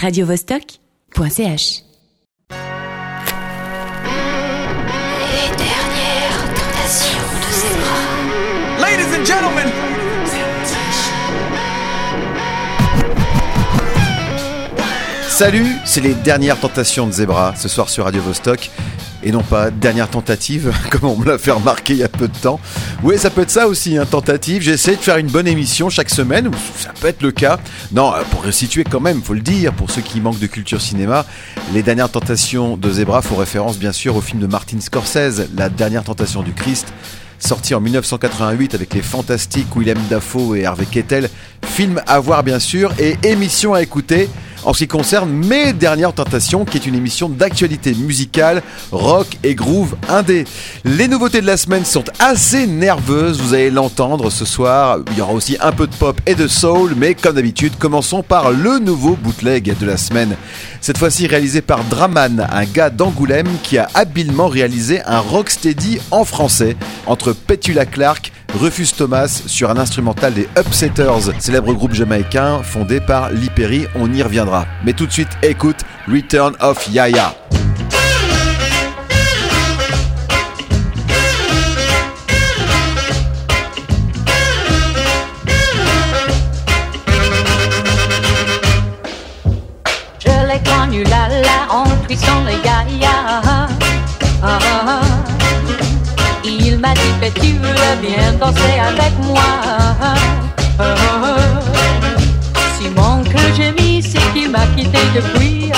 radiovostok.ch. Les dernières tentations de Zebra. Ladies and gentlemen, Salut, c'est les dernières tentations de Zebra ce soir sur Radio Vostok. Et non pas dernière tentative, comme on me l'a fait remarquer il y a peu de temps. Oui, ça peut être ça aussi, hein, tentative. J'essaie de faire une bonne émission chaque semaine, ou ça peut être le cas. Non, euh, pour resituer quand même, faut le dire, pour ceux qui manquent de culture cinéma, les dernières tentations de Zebra font référence bien sûr au film de Martin Scorsese, La dernière tentation du Christ sorti en 1988 avec les fantastiques Willem Dafoe et Harvey Kettel. Film à voir bien sûr et émission à écouter en ce qui concerne Mes Dernières Tentations, qui est une émission d'actualité musicale, rock et groove indé. Les nouveautés de la semaine sont assez nerveuses, vous allez l'entendre ce soir. Il y aura aussi un peu de pop et de soul, mais comme d'habitude, commençons par le nouveau bootleg de la semaine. Cette fois-ci réalisé par Draman, un gars d'Angoulême qui a habilement réalisé un rocksteady en français entre Petula Clark, Rufus Thomas sur un instrumental des Upsetters, célèbre groupe jamaïcain fondé par Lee Perry, on y reviendra. Mais tout de suite, écoute Return of Yaya. Je l'ai connu là là en cuisson le ya-ya. Ah, ah. Il m'a dit que tu veux bien danser avec moi? Ah, ah. Gémit, qu'il m'a quitté. Depuis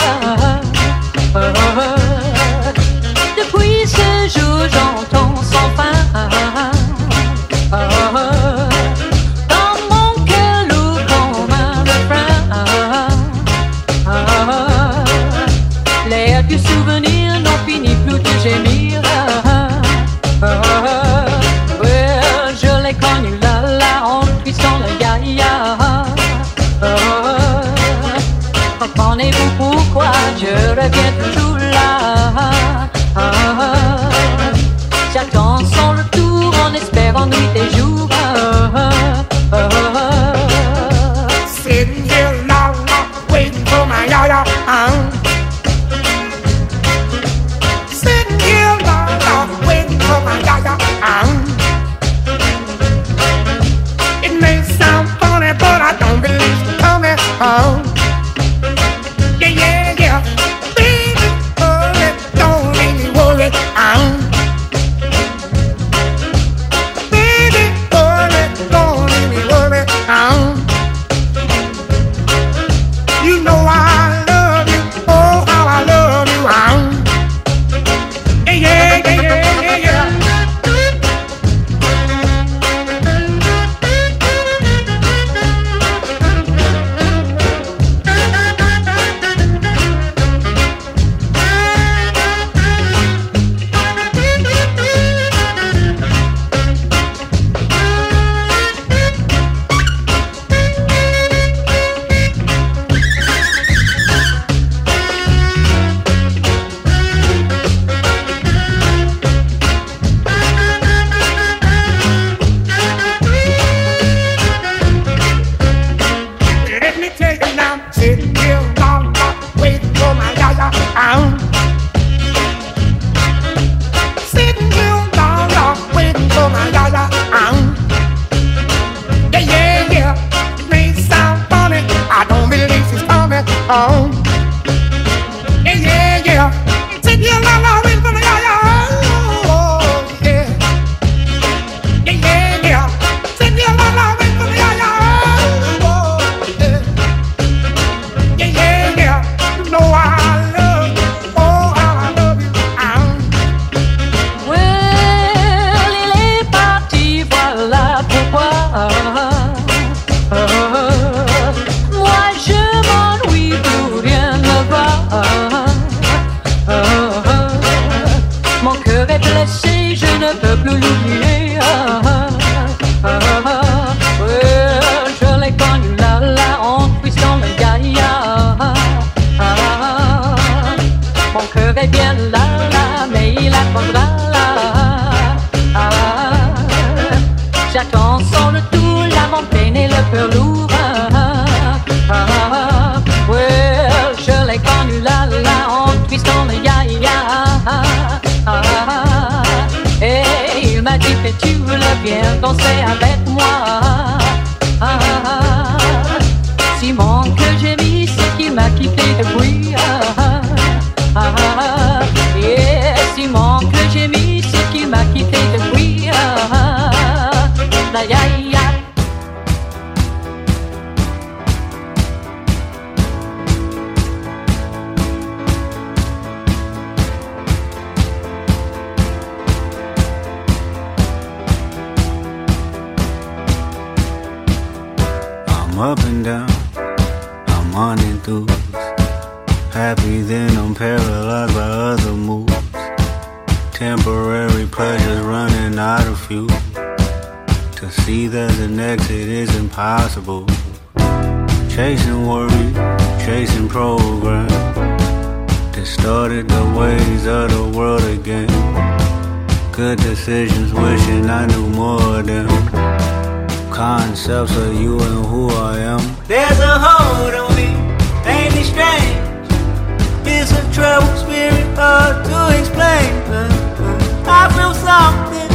yaya, up and down, I'm unenthused. Happy then I'm paralyzed by other moves. Temporary pleasures running out of fuel. To see there's an exit is impossible. Chasing worry, chasing program. Distorted the ways of the world again. Good decisions, wishing I knew more of them concepts of you and who I am. There's a hold on me, ain't it strange? It's a troubled spirit, hard to explain. I feel something.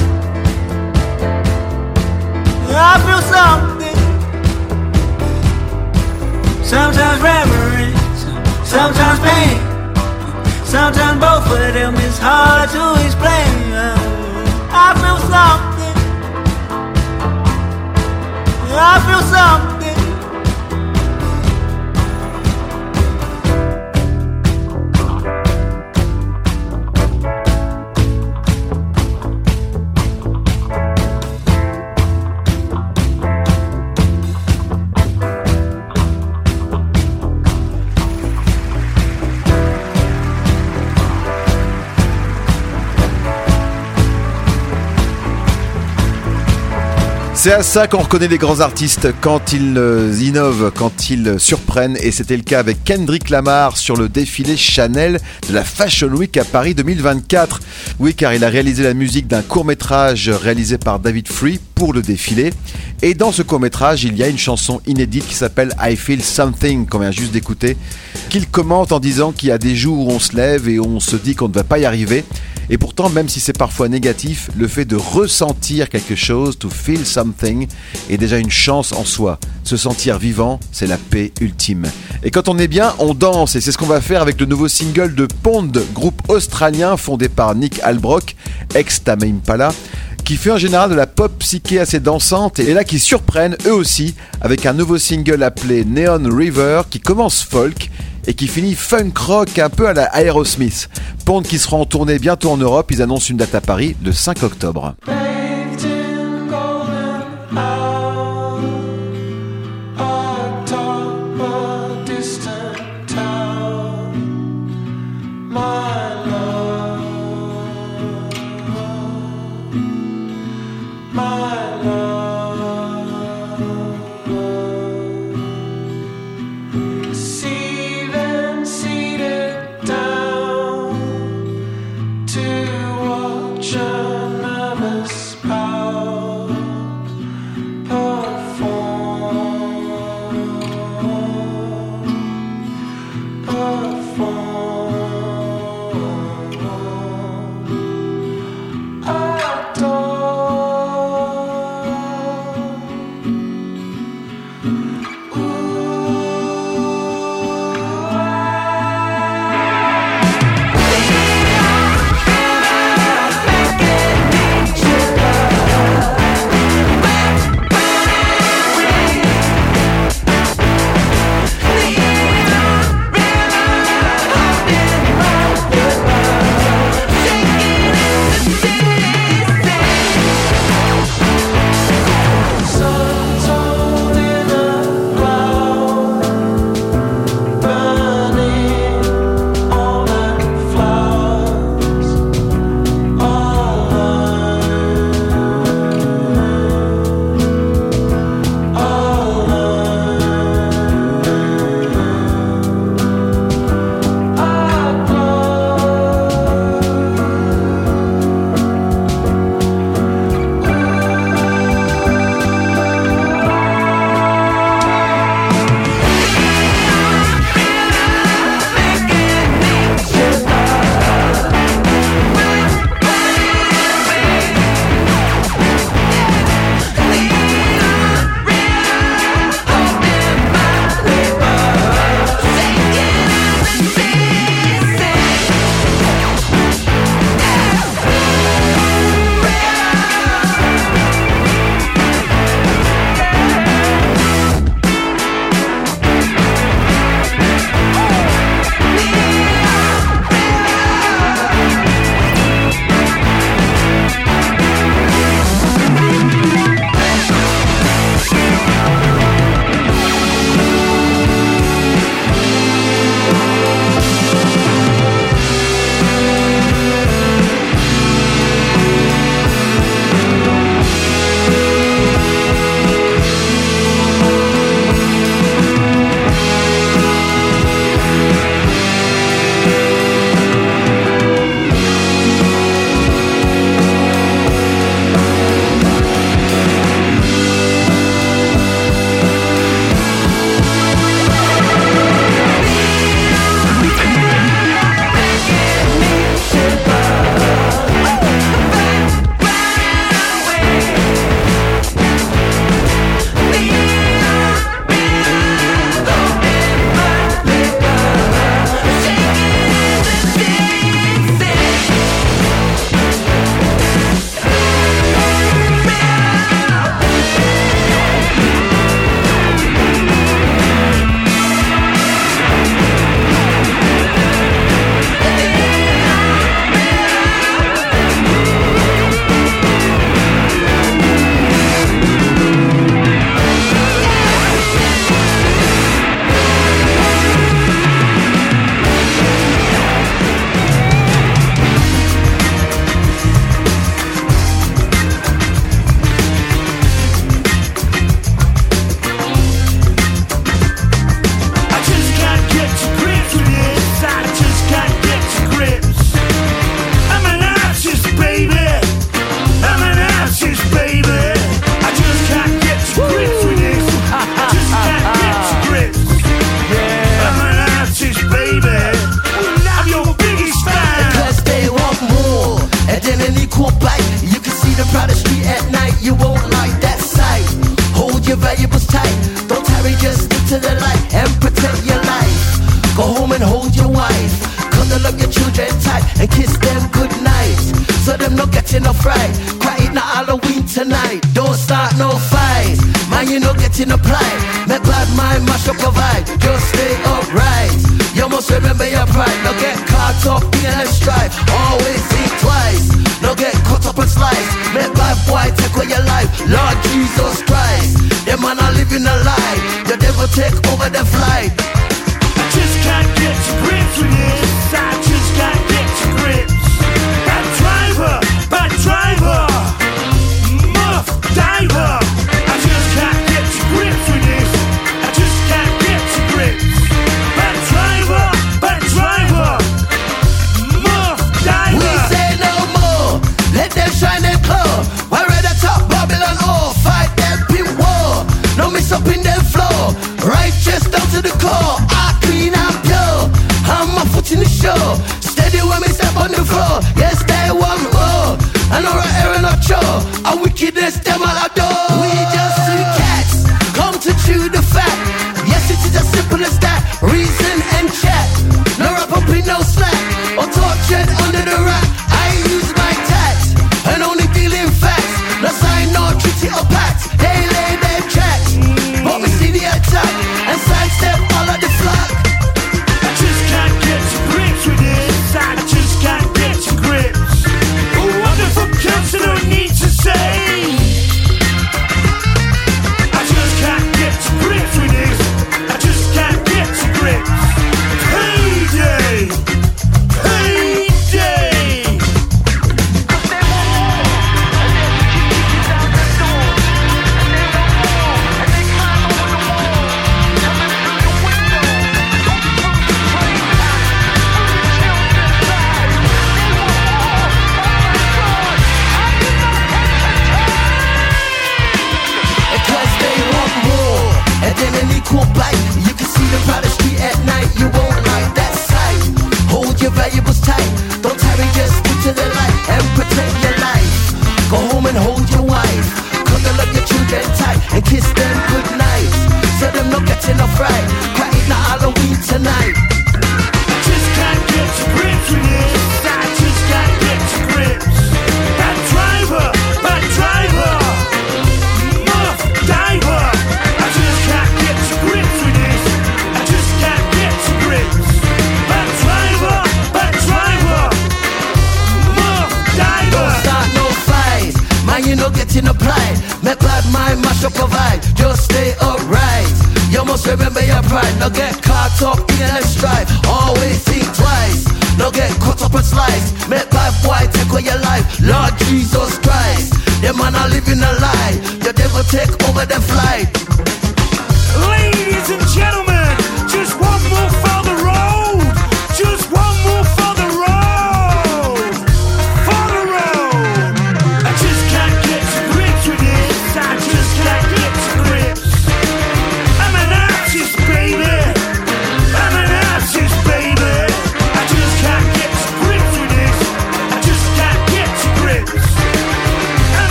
I feel something. Sometimes reverence, sometimes pain. Sometimes both of them is hard to explain. I feel something. I feel something. C'est à ça qu'on reconnaît les grands artistes quand ils euh, innovent, quand ils surprennent. Et c'était le cas avec Kendrick Lamar sur le défilé Chanel de la Fashion Week à Paris 2024. Oui, car il a réalisé la musique d'un court métrage réalisé par David Free pour le défilé. Et dans ce court métrage, il y a une chanson inédite qui s'appelle I Feel Something, qu'on vient juste d'écouter, qu'il commente en disant qu'il y a des jours où on se lève et on se dit qu'on ne va pas y arriver. Et pourtant, même si c'est parfois négatif, le fait de ressentir quelque chose, to feel something, est déjà une chance en soi. Se sentir vivant, c'est la paix ultime. Et quand on est bien, on danse, et c'est ce qu'on va faire avec le nouveau single de Pond, groupe australien fondé par Nick Albrock, ex Tame Impala, qui fait en général de la pop psyché assez dansante et là qui surprennent eux aussi avec un nouveau single appelé Neon River qui commence folk et qui finit funk rock un peu à la Aerosmith. Pond qui sera en tournée bientôt en Europe, ils annoncent une date à Paris le 5 octobre.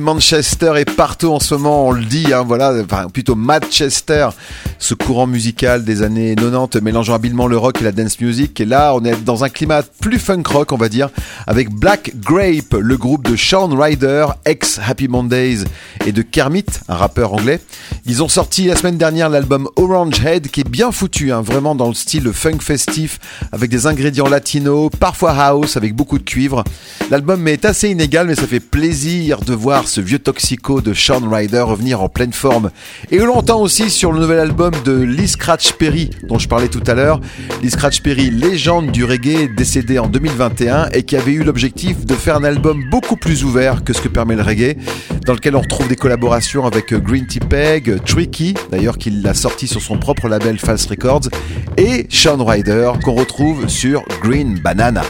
Manchester est partout en ce moment, on le dit, hein, voilà, enfin, plutôt Manchester ce courant musical des années 90 mélangeant habilement le rock et la dance music. Et là, on est dans un climat plus funk rock, on va dire, avec Black Grape, le groupe de Sean Ryder, ex Happy Mondays, et de Kermit, un rappeur anglais. Ils ont sorti la semaine dernière l'album Orange Head, qui est bien foutu, hein, vraiment dans le style funk festif, avec des ingrédients latinos, parfois house, avec beaucoup de cuivre. L'album est assez inégal, mais ça fait plaisir de voir ce vieux toxico de Sean Ryder revenir en pleine forme. Et on l'entend aussi sur le nouvel album de Lee Scratch Perry dont je parlais tout à l'heure. Lee Scratch Perry, légende du reggae, décédé en 2021 et qui avait eu l'objectif de faire un album beaucoup plus ouvert que ce que permet le reggae, dans lequel on retrouve des collaborations avec euh, Green Tea Peg, euh, Tricky, d'ailleurs qu'il l'a sorti sur son propre label False Records, et Sean Ryder qu'on retrouve sur Green Banana.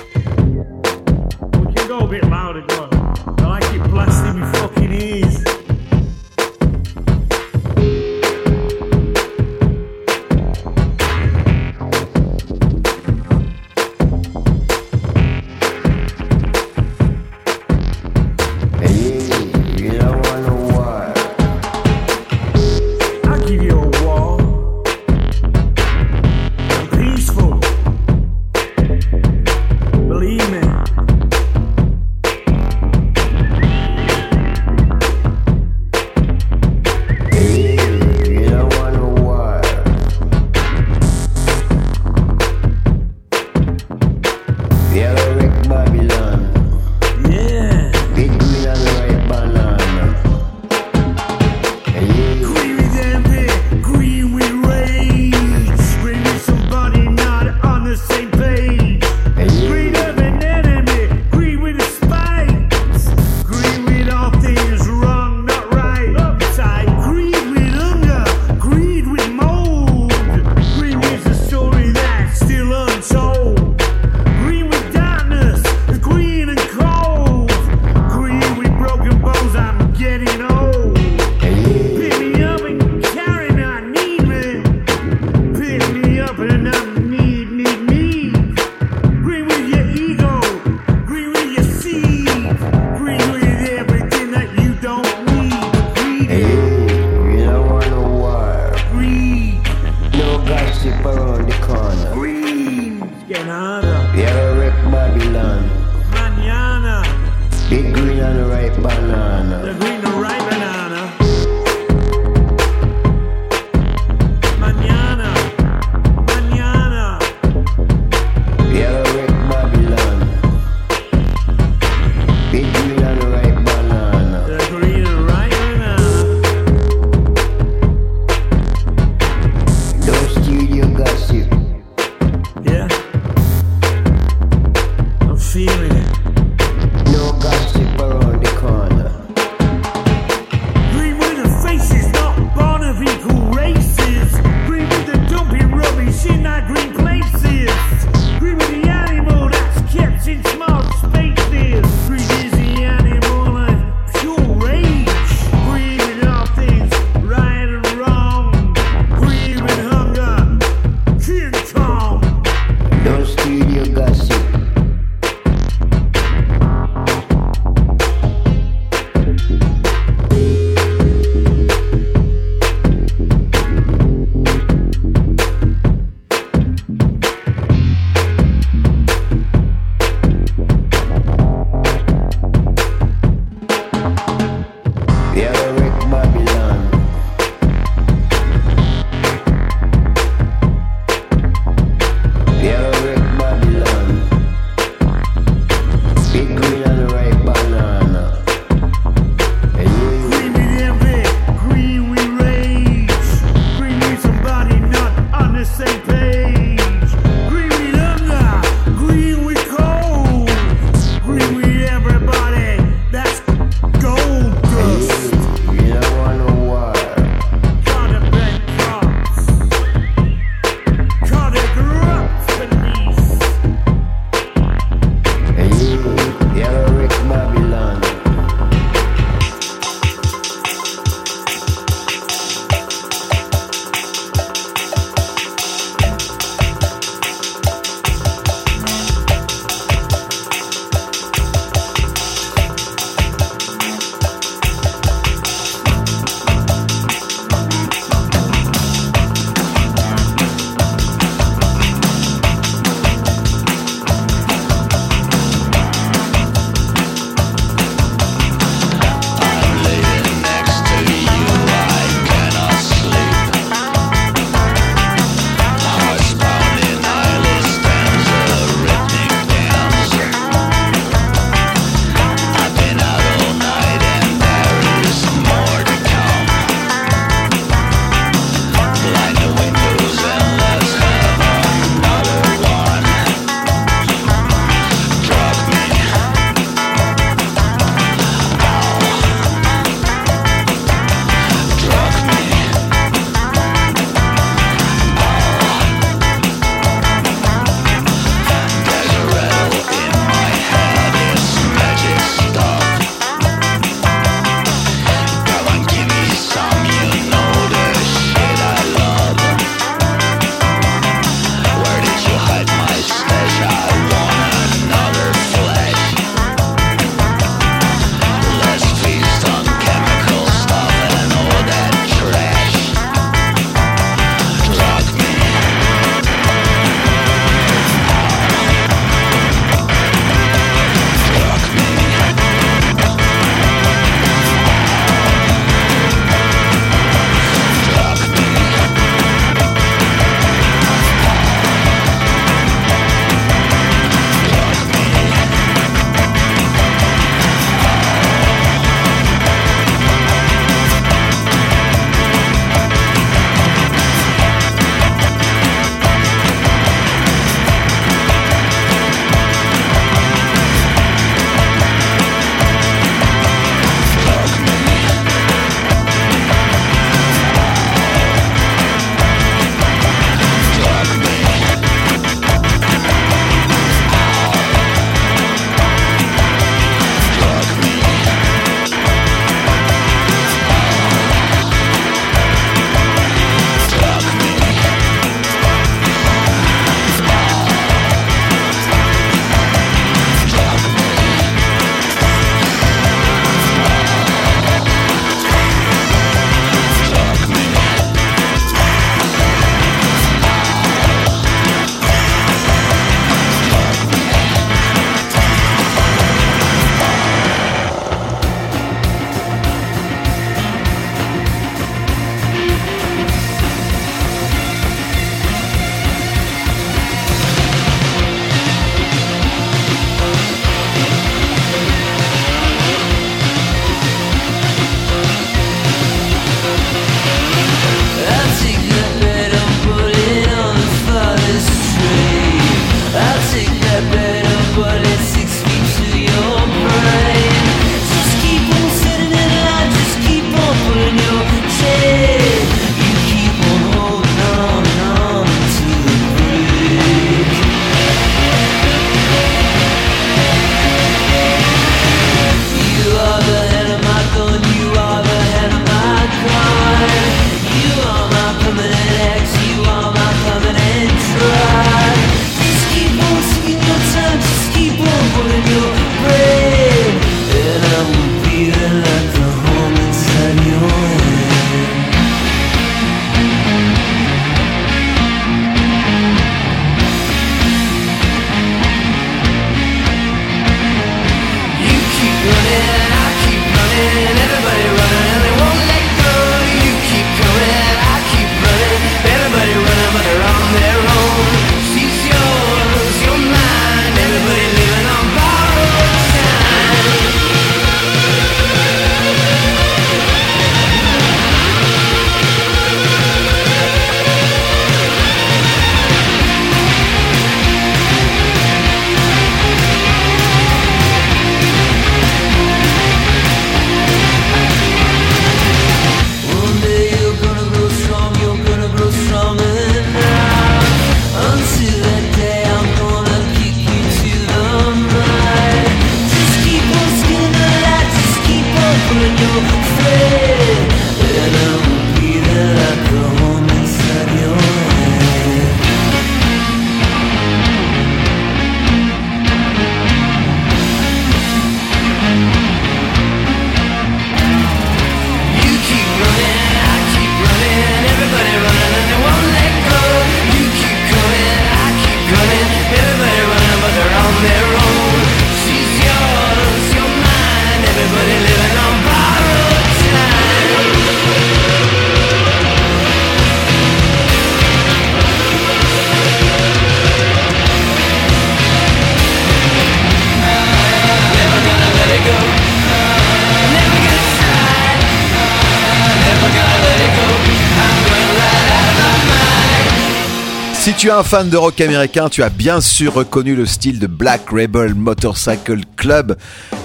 Tu es un fan de rock américain, tu as bien sûr reconnu le style de Black Rebel Motorcycle Club.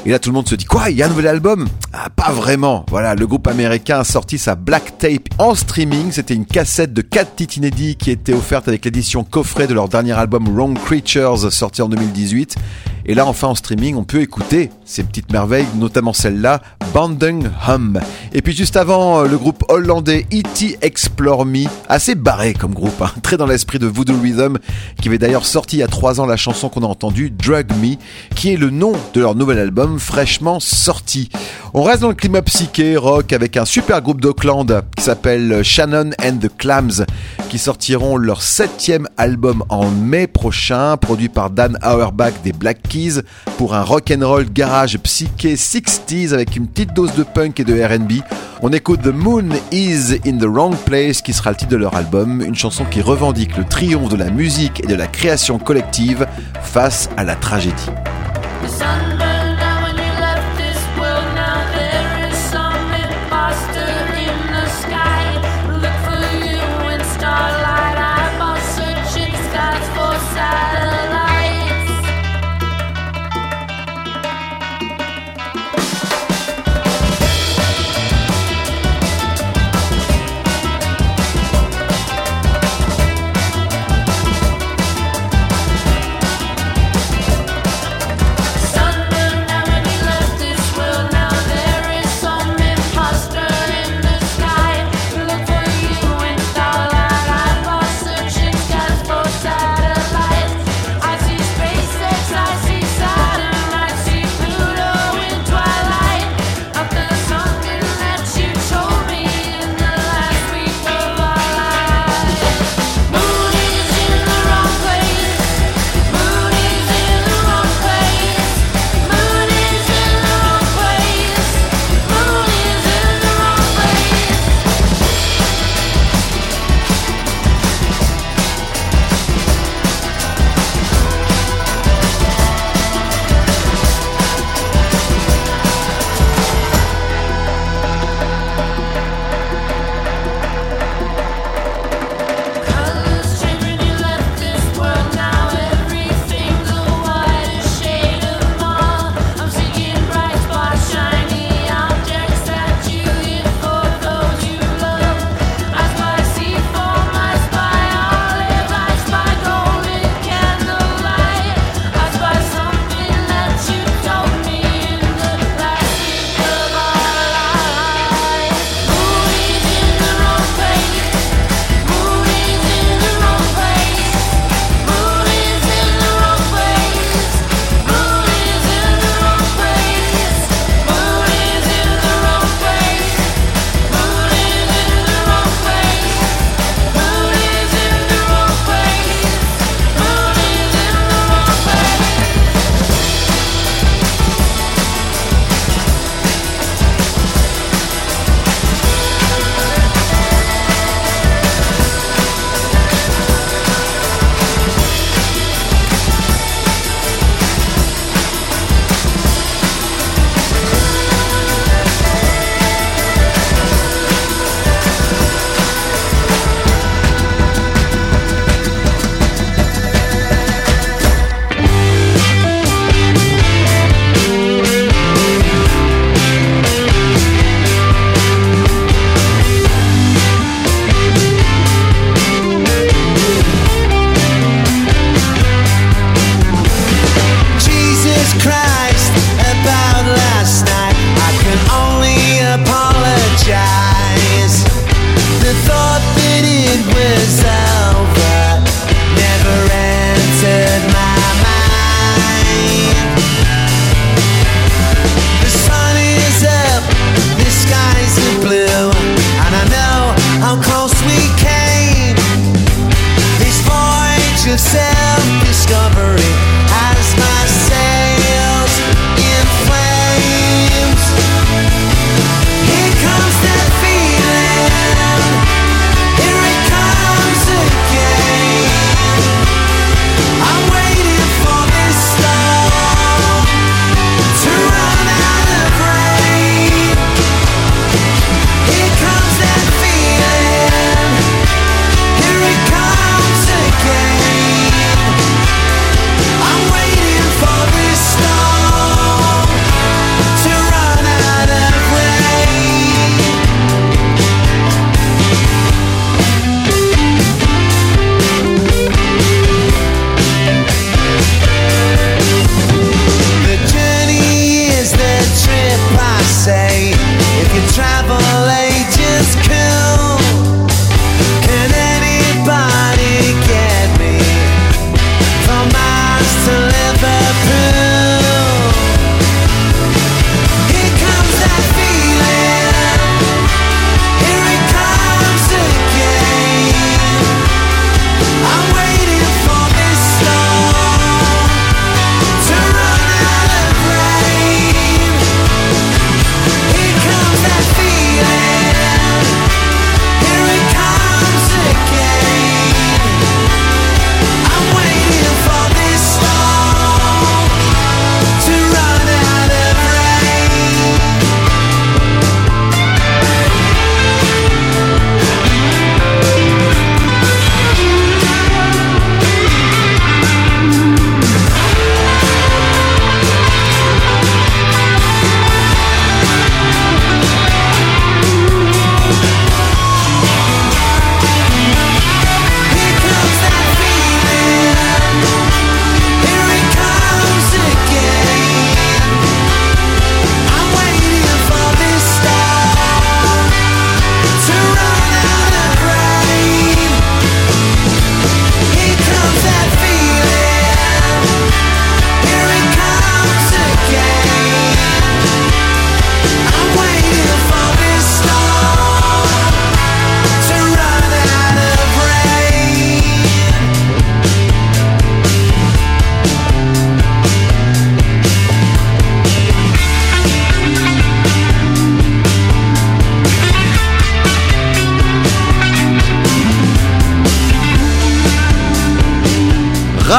Et là, tout le monde se dit quoi Il y a un nouvel album? Ah, pas vraiment. Voilà, le groupe américain a sorti sa Black Tape en streaming. C'était une cassette de 4 titres inédits qui était offerte avec l'édition coffret de leur dernier album Wrong Creatures sorti en 2018. Et là, enfin en streaming, on peut écouter ces petites merveilles, notamment celle-là, Bandung Hum. Et puis juste avant, euh, le groupe hollandais E.T. Explore Me, assez barré comme groupe, hein, très dans l'esprit de Voodoo Rhythm, qui avait d'ailleurs sorti il y a 3 ans la chanson qu'on a entendue, Drug Me, qui est le nom de leur nouvel album fraîchement sorti. On reste dans le climat psyché rock avec un super groupe d'Auckland qui s'appelle Shannon and the Clams, qui sortiront leur septième album en mai prochain, produit par Dan Auerbach des Black Keys, pour un rock'n'roll garage psyché 60s avec une petite dose de punk et de R&B. On écoute The Moon is in the Wrong Place, qui sera le titre de leur album, une chanson qui revendique le triomphe de la musique et de la création collective face à la tragédie.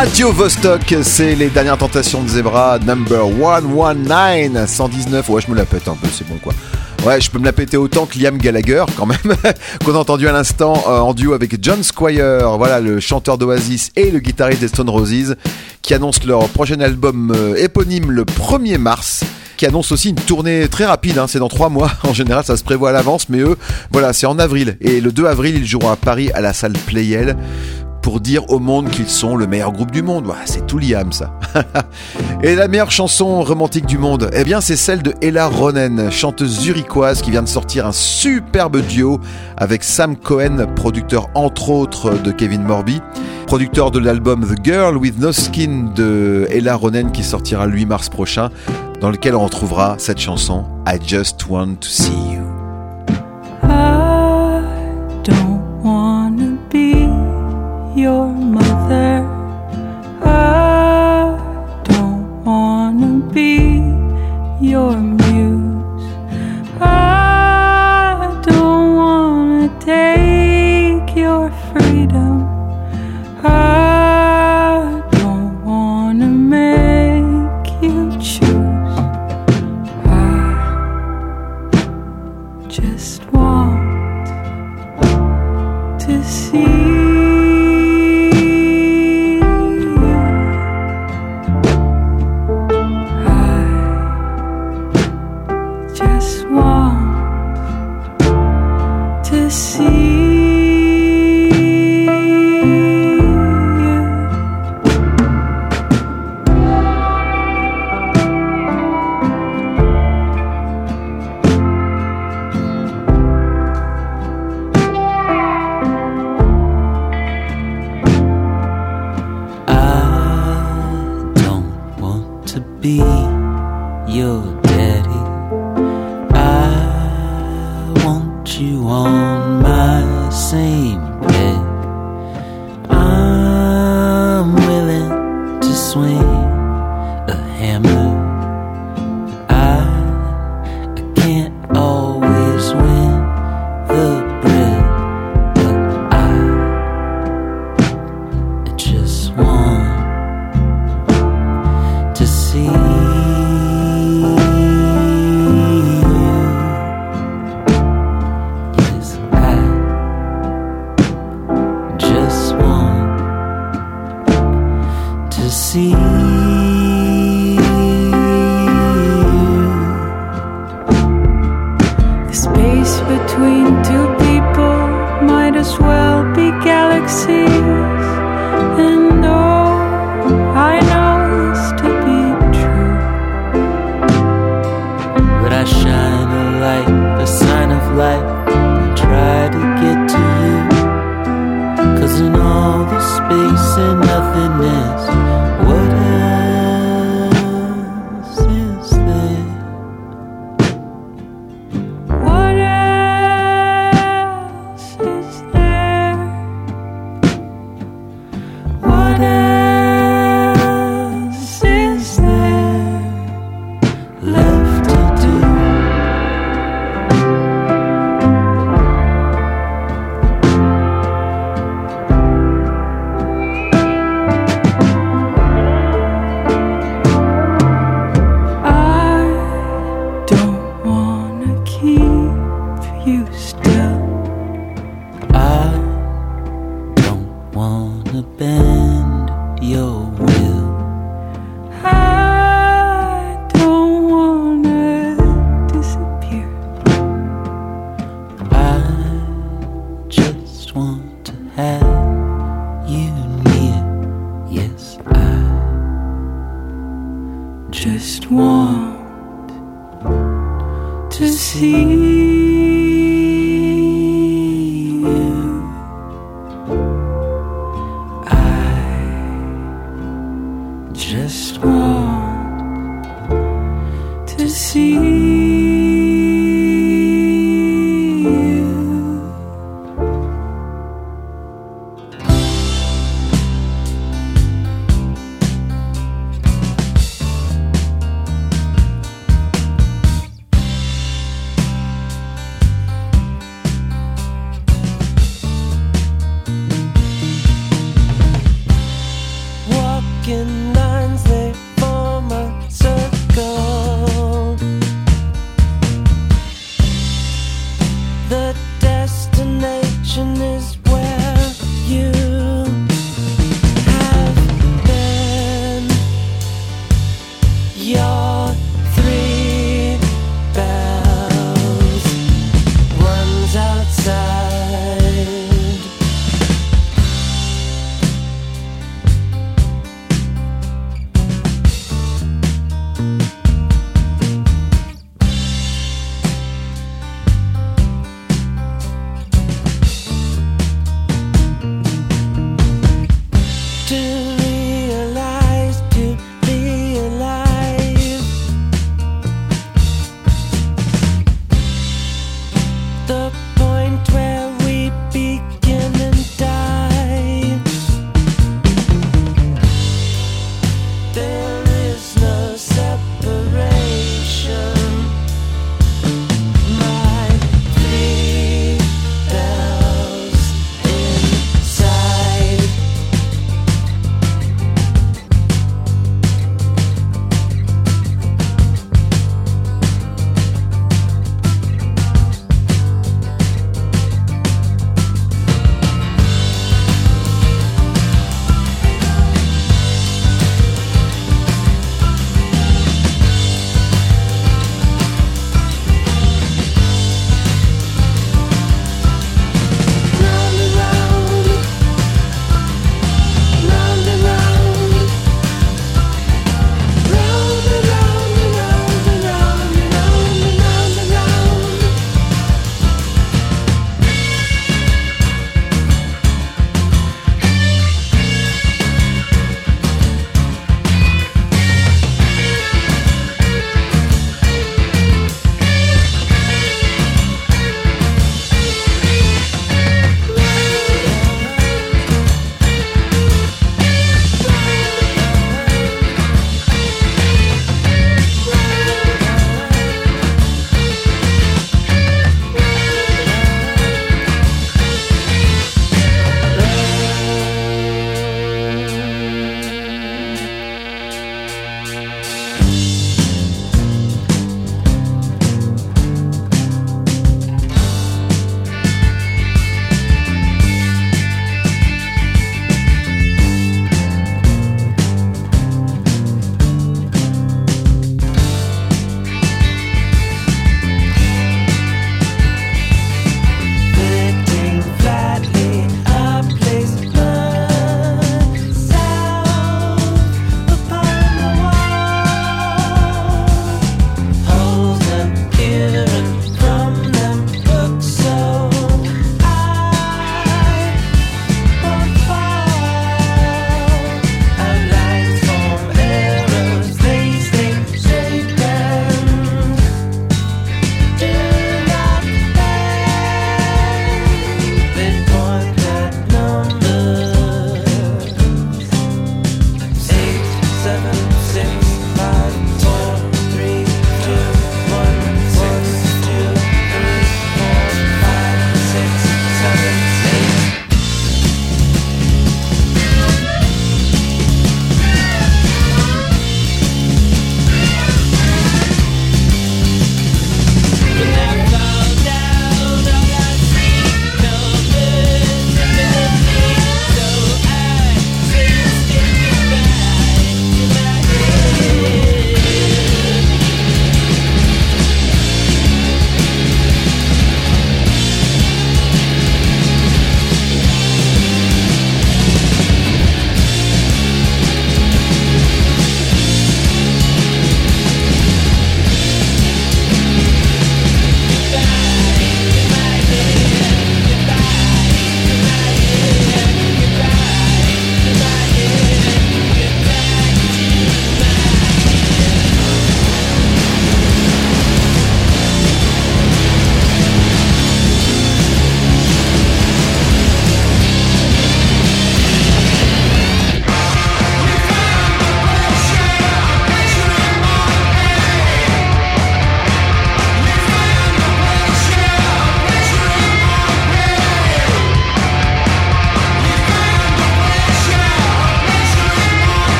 Radio Vostok, c'est les dernières tentations de Zebra, number 119, 119. Ouais, je me la pète un peu, c'est bon quoi. Ouais, je peux me la péter autant que Liam Gallagher, quand même, qu'on a entendu à l'instant euh, en duo avec John Squire, voilà, le chanteur d'Oasis et le guitariste des Stone Roses, qui annoncent leur prochain album euh, éponyme le 1er mars qui annonce aussi une tournée très rapide, hein, c'est dans trois mois, en général ça se prévoit à l'avance, mais eux, voilà, c'est en avril, et le 2 avril ils joueront à Paris à la salle Playel, pour dire au monde qu'ils sont le meilleur groupe du monde. C'est tout Liam ça. Et la meilleure chanson romantique du monde, eh bien c'est celle de Ella Ronen, chanteuse zurichoise qui vient de sortir un superbe duo avec Sam Cohen, producteur entre autres de Kevin Morby, producteur de l'album The Girl with No Skin de Ella Ronen qui sortira le 8 mars prochain, dans lequel on retrouvera cette chanson I Just Want to See You. your mind.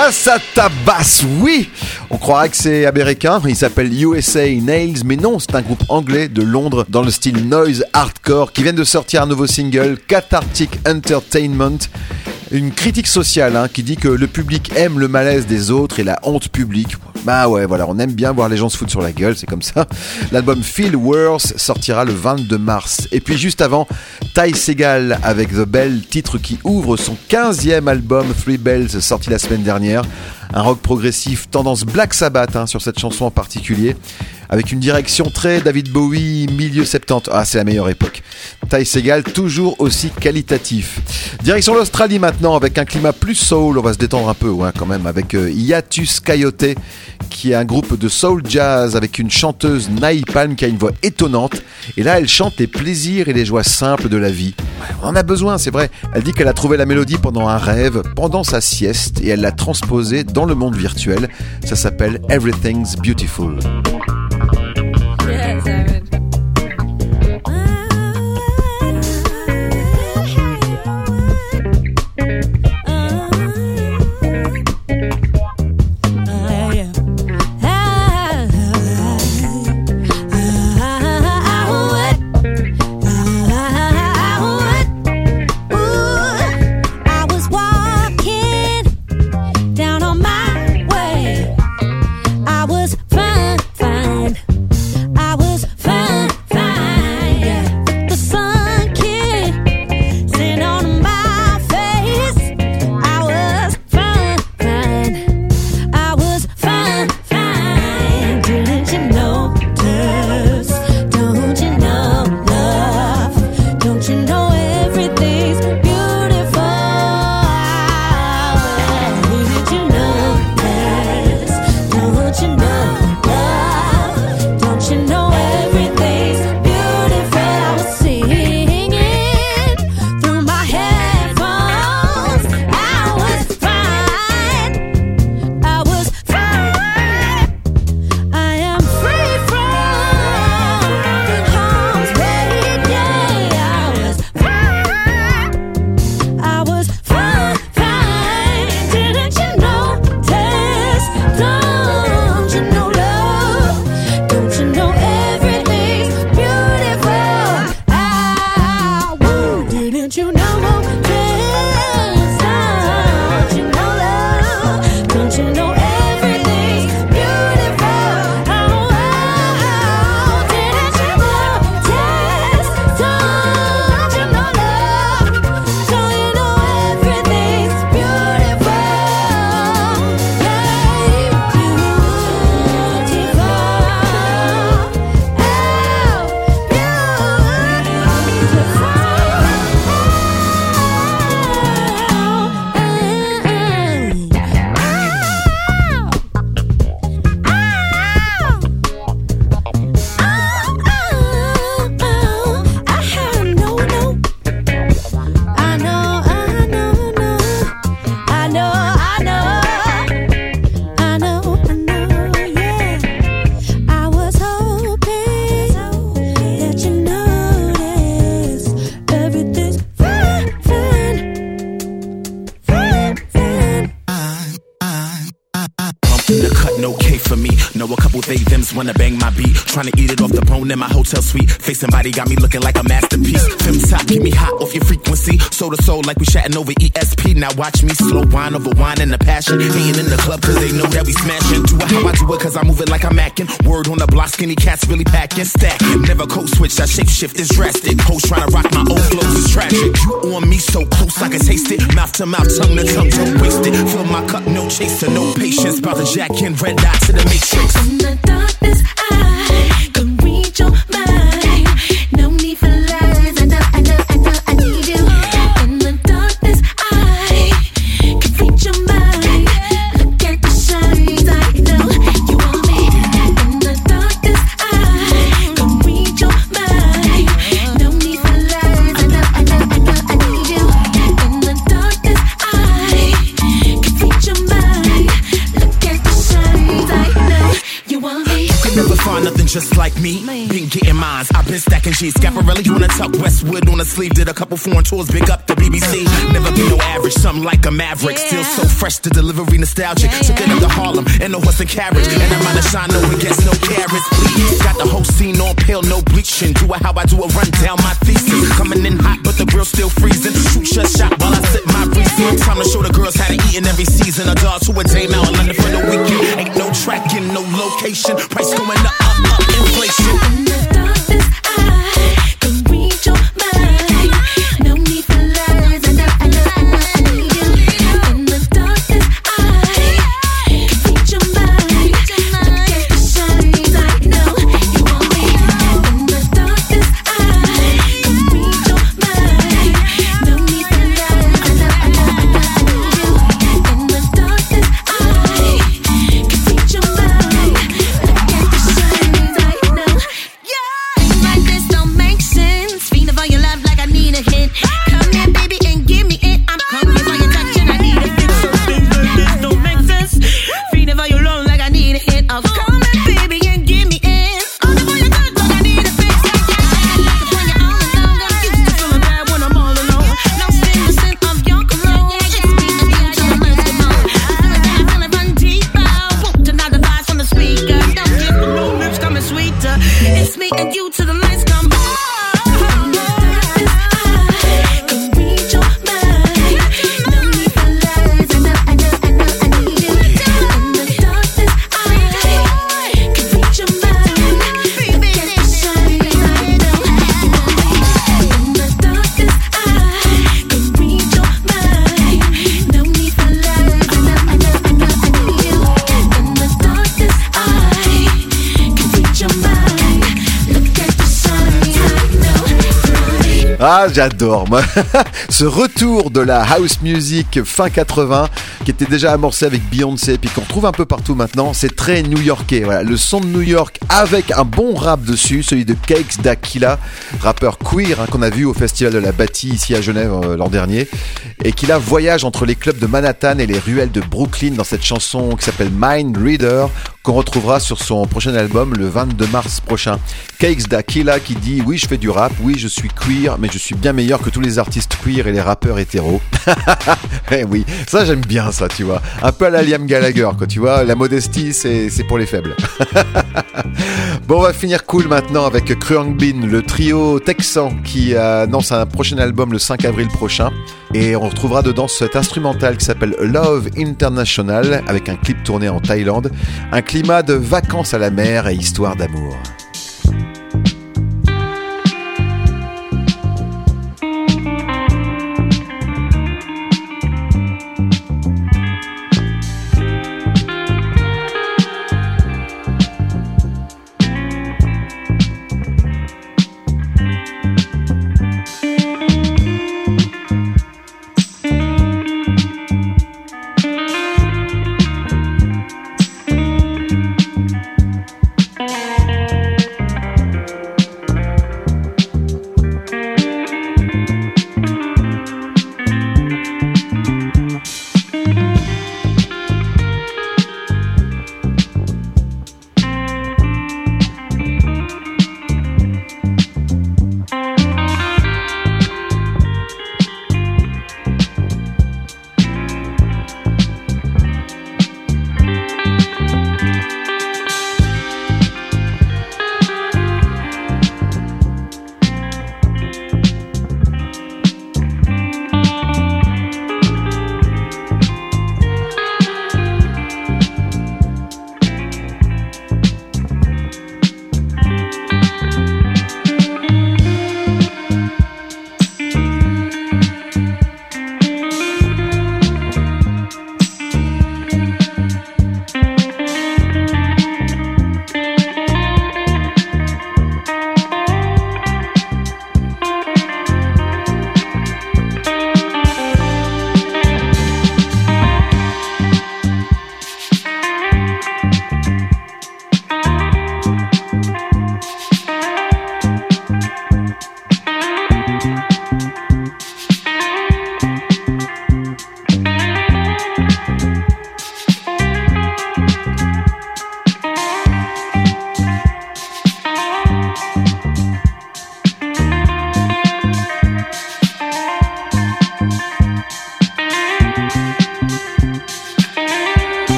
Ah, ça tabasse, oui On croirait que c'est américain, il s'appelle USA Nails, mais non, c'est un groupe anglais de Londres dans le style noise hardcore qui vient de sortir un nouveau single, Cathartic Entertainment. Une critique sociale hein, qui dit que le public aime le malaise des autres et la honte publique. Bah ouais, voilà, on aime bien voir les gens se foutre sur la gueule, c'est comme ça. L'album Feel Worse sortira le 22 mars. Et puis juste avant, Ty Segal avec The Bell, titre qui ouvre son 15e album Three Bells sorti la semaine dernière. Un rock progressif tendance Black Sabbath hein, sur cette chanson en particulier avec une direction très David Bowie, milieu 70. Ah, c'est la meilleure époque. Ty Segal, toujours aussi qualitatif. Direction l'Australie maintenant, avec un climat plus soul. On va se détendre un peu, ouais, quand même, avec euh, Hiatus Coyote, qui est un groupe de soul jazz avec une chanteuse Naï Palm qui a une voix étonnante. Et là, elle chante les plaisirs et les joies simples de la vie. On en a besoin, c'est vrai. Elle dit qu'elle a trouvé la mélodie pendant un rêve, pendant sa sieste, et elle l'a transposée dans le monde virtuel. Ça s'appelle Everything's Beautiful. Hotel suite. Facing body got me looking like a masterpiece. Fem top, get me hot off your frequency. Soul to soul, like we chatting over ESP. Now watch me slow wine over wine and the passion. Hating in the club cause they know that we smashing. Do it how I do it cause I move it like I'm macking. Word on the block, skinny cats really packing. Stacking. Never code switch, I shape shift is drastic. Hoes tryna rock my old flows is tragic. You on me so close I can taste it. Mouth to mouth, tongue to tongue, don't waste it. Fill my cup, no chaser, no patience. About to jack in red dot to the matrix. In the darkness, Man. Just like me. Been getting mines, I've been stacking G's. Scaparelli on the tuck, Westwood on the sleeve. Did a couple foreign tours, big up the BBC. Never been no average, something like a maverick. Still so fresh, the delivery nostalgic. Took it up to Harlem in a horse and carriage. And I'm out of shine, no one gets no carrots, please. Got the whole scene on pale, no bleaching. Do it how I do it, run down my thesis. Coming in hot, but the grill's still freezing. Shoot shut shot while I sip my reason. Time to show the girls how to eat in every season. A dog to a dame out in London for the weekend. Ain't no tracking, no location. Price going up, up, up, inflation. Ah, j'adore, moi. Ce retour de la house music fin 80, qui était déjà amorcé avec Beyoncé, puis qu'on trouve un peu partout maintenant, c'est très new-yorkais. Le son de New York avec un bon rap dessus, celui de Cakes d'Aquila, rappeur queer hein, qu'on a vu au festival de la Bâtie ici à Genève euh, l'an dernier, et qui là voyage entre les clubs de Manhattan et les ruelles de Brooklyn dans cette chanson qui s'appelle Mind Reader, qu'on retrouvera sur son prochain album le 22 mars prochain. Cakes d'Aquila qui dit oui je fais du rap, oui je suis queer, mais je suis bien meilleur que tous les artistes queer et les rappeurs hétéros. eh oui, ça j'aime bien ça, tu vois. Un peu à Liam Gallagher, quoi, tu vois. La modestie, c'est pour les faibles. bon, on va finir cool maintenant avec Kruang Bin, le trio texan qui annonce un prochain album le 5 avril prochain. Et on retrouvera dedans cet instrumental qui s'appelle Love International avec un clip tourné en Thaïlande. Un climat de vacances à la mer et histoire d'amour.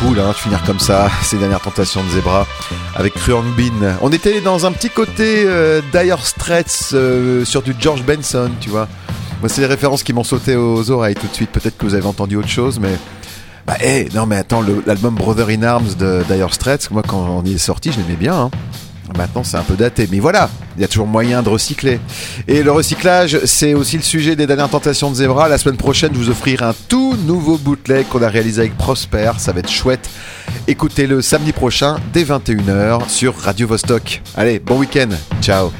Cool hein, de finir comme ça, ces dernières tentations de Zebra avec Kruang Bin. On était dans un petit côté euh, Dire Straits euh, sur du George Benson, tu vois. Moi, c'est les références qui m'ont sauté aux oreilles tout de suite. Peut-être que vous avez entendu autre chose, mais. Bah, hé, non, mais attends, l'album Brother in Arms de Dire Straits, moi, quand on y est sorti, je l'aimais bien. hein. Maintenant, c'est un peu daté, mais voilà, il y a toujours moyen de recycler. Et le recyclage, c'est aussi le sujet des dernières tentations de Zebra. La semaine prochaine, je vous offrir un tout nouveau bootleg qu'on a réalisé avec Prosper. Ça va être chouette. Écoutez-le samedi prochain, dès 21h, sur Radio Vostok. Allez, bon week-end. Ciao.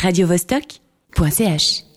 radiovostok.ch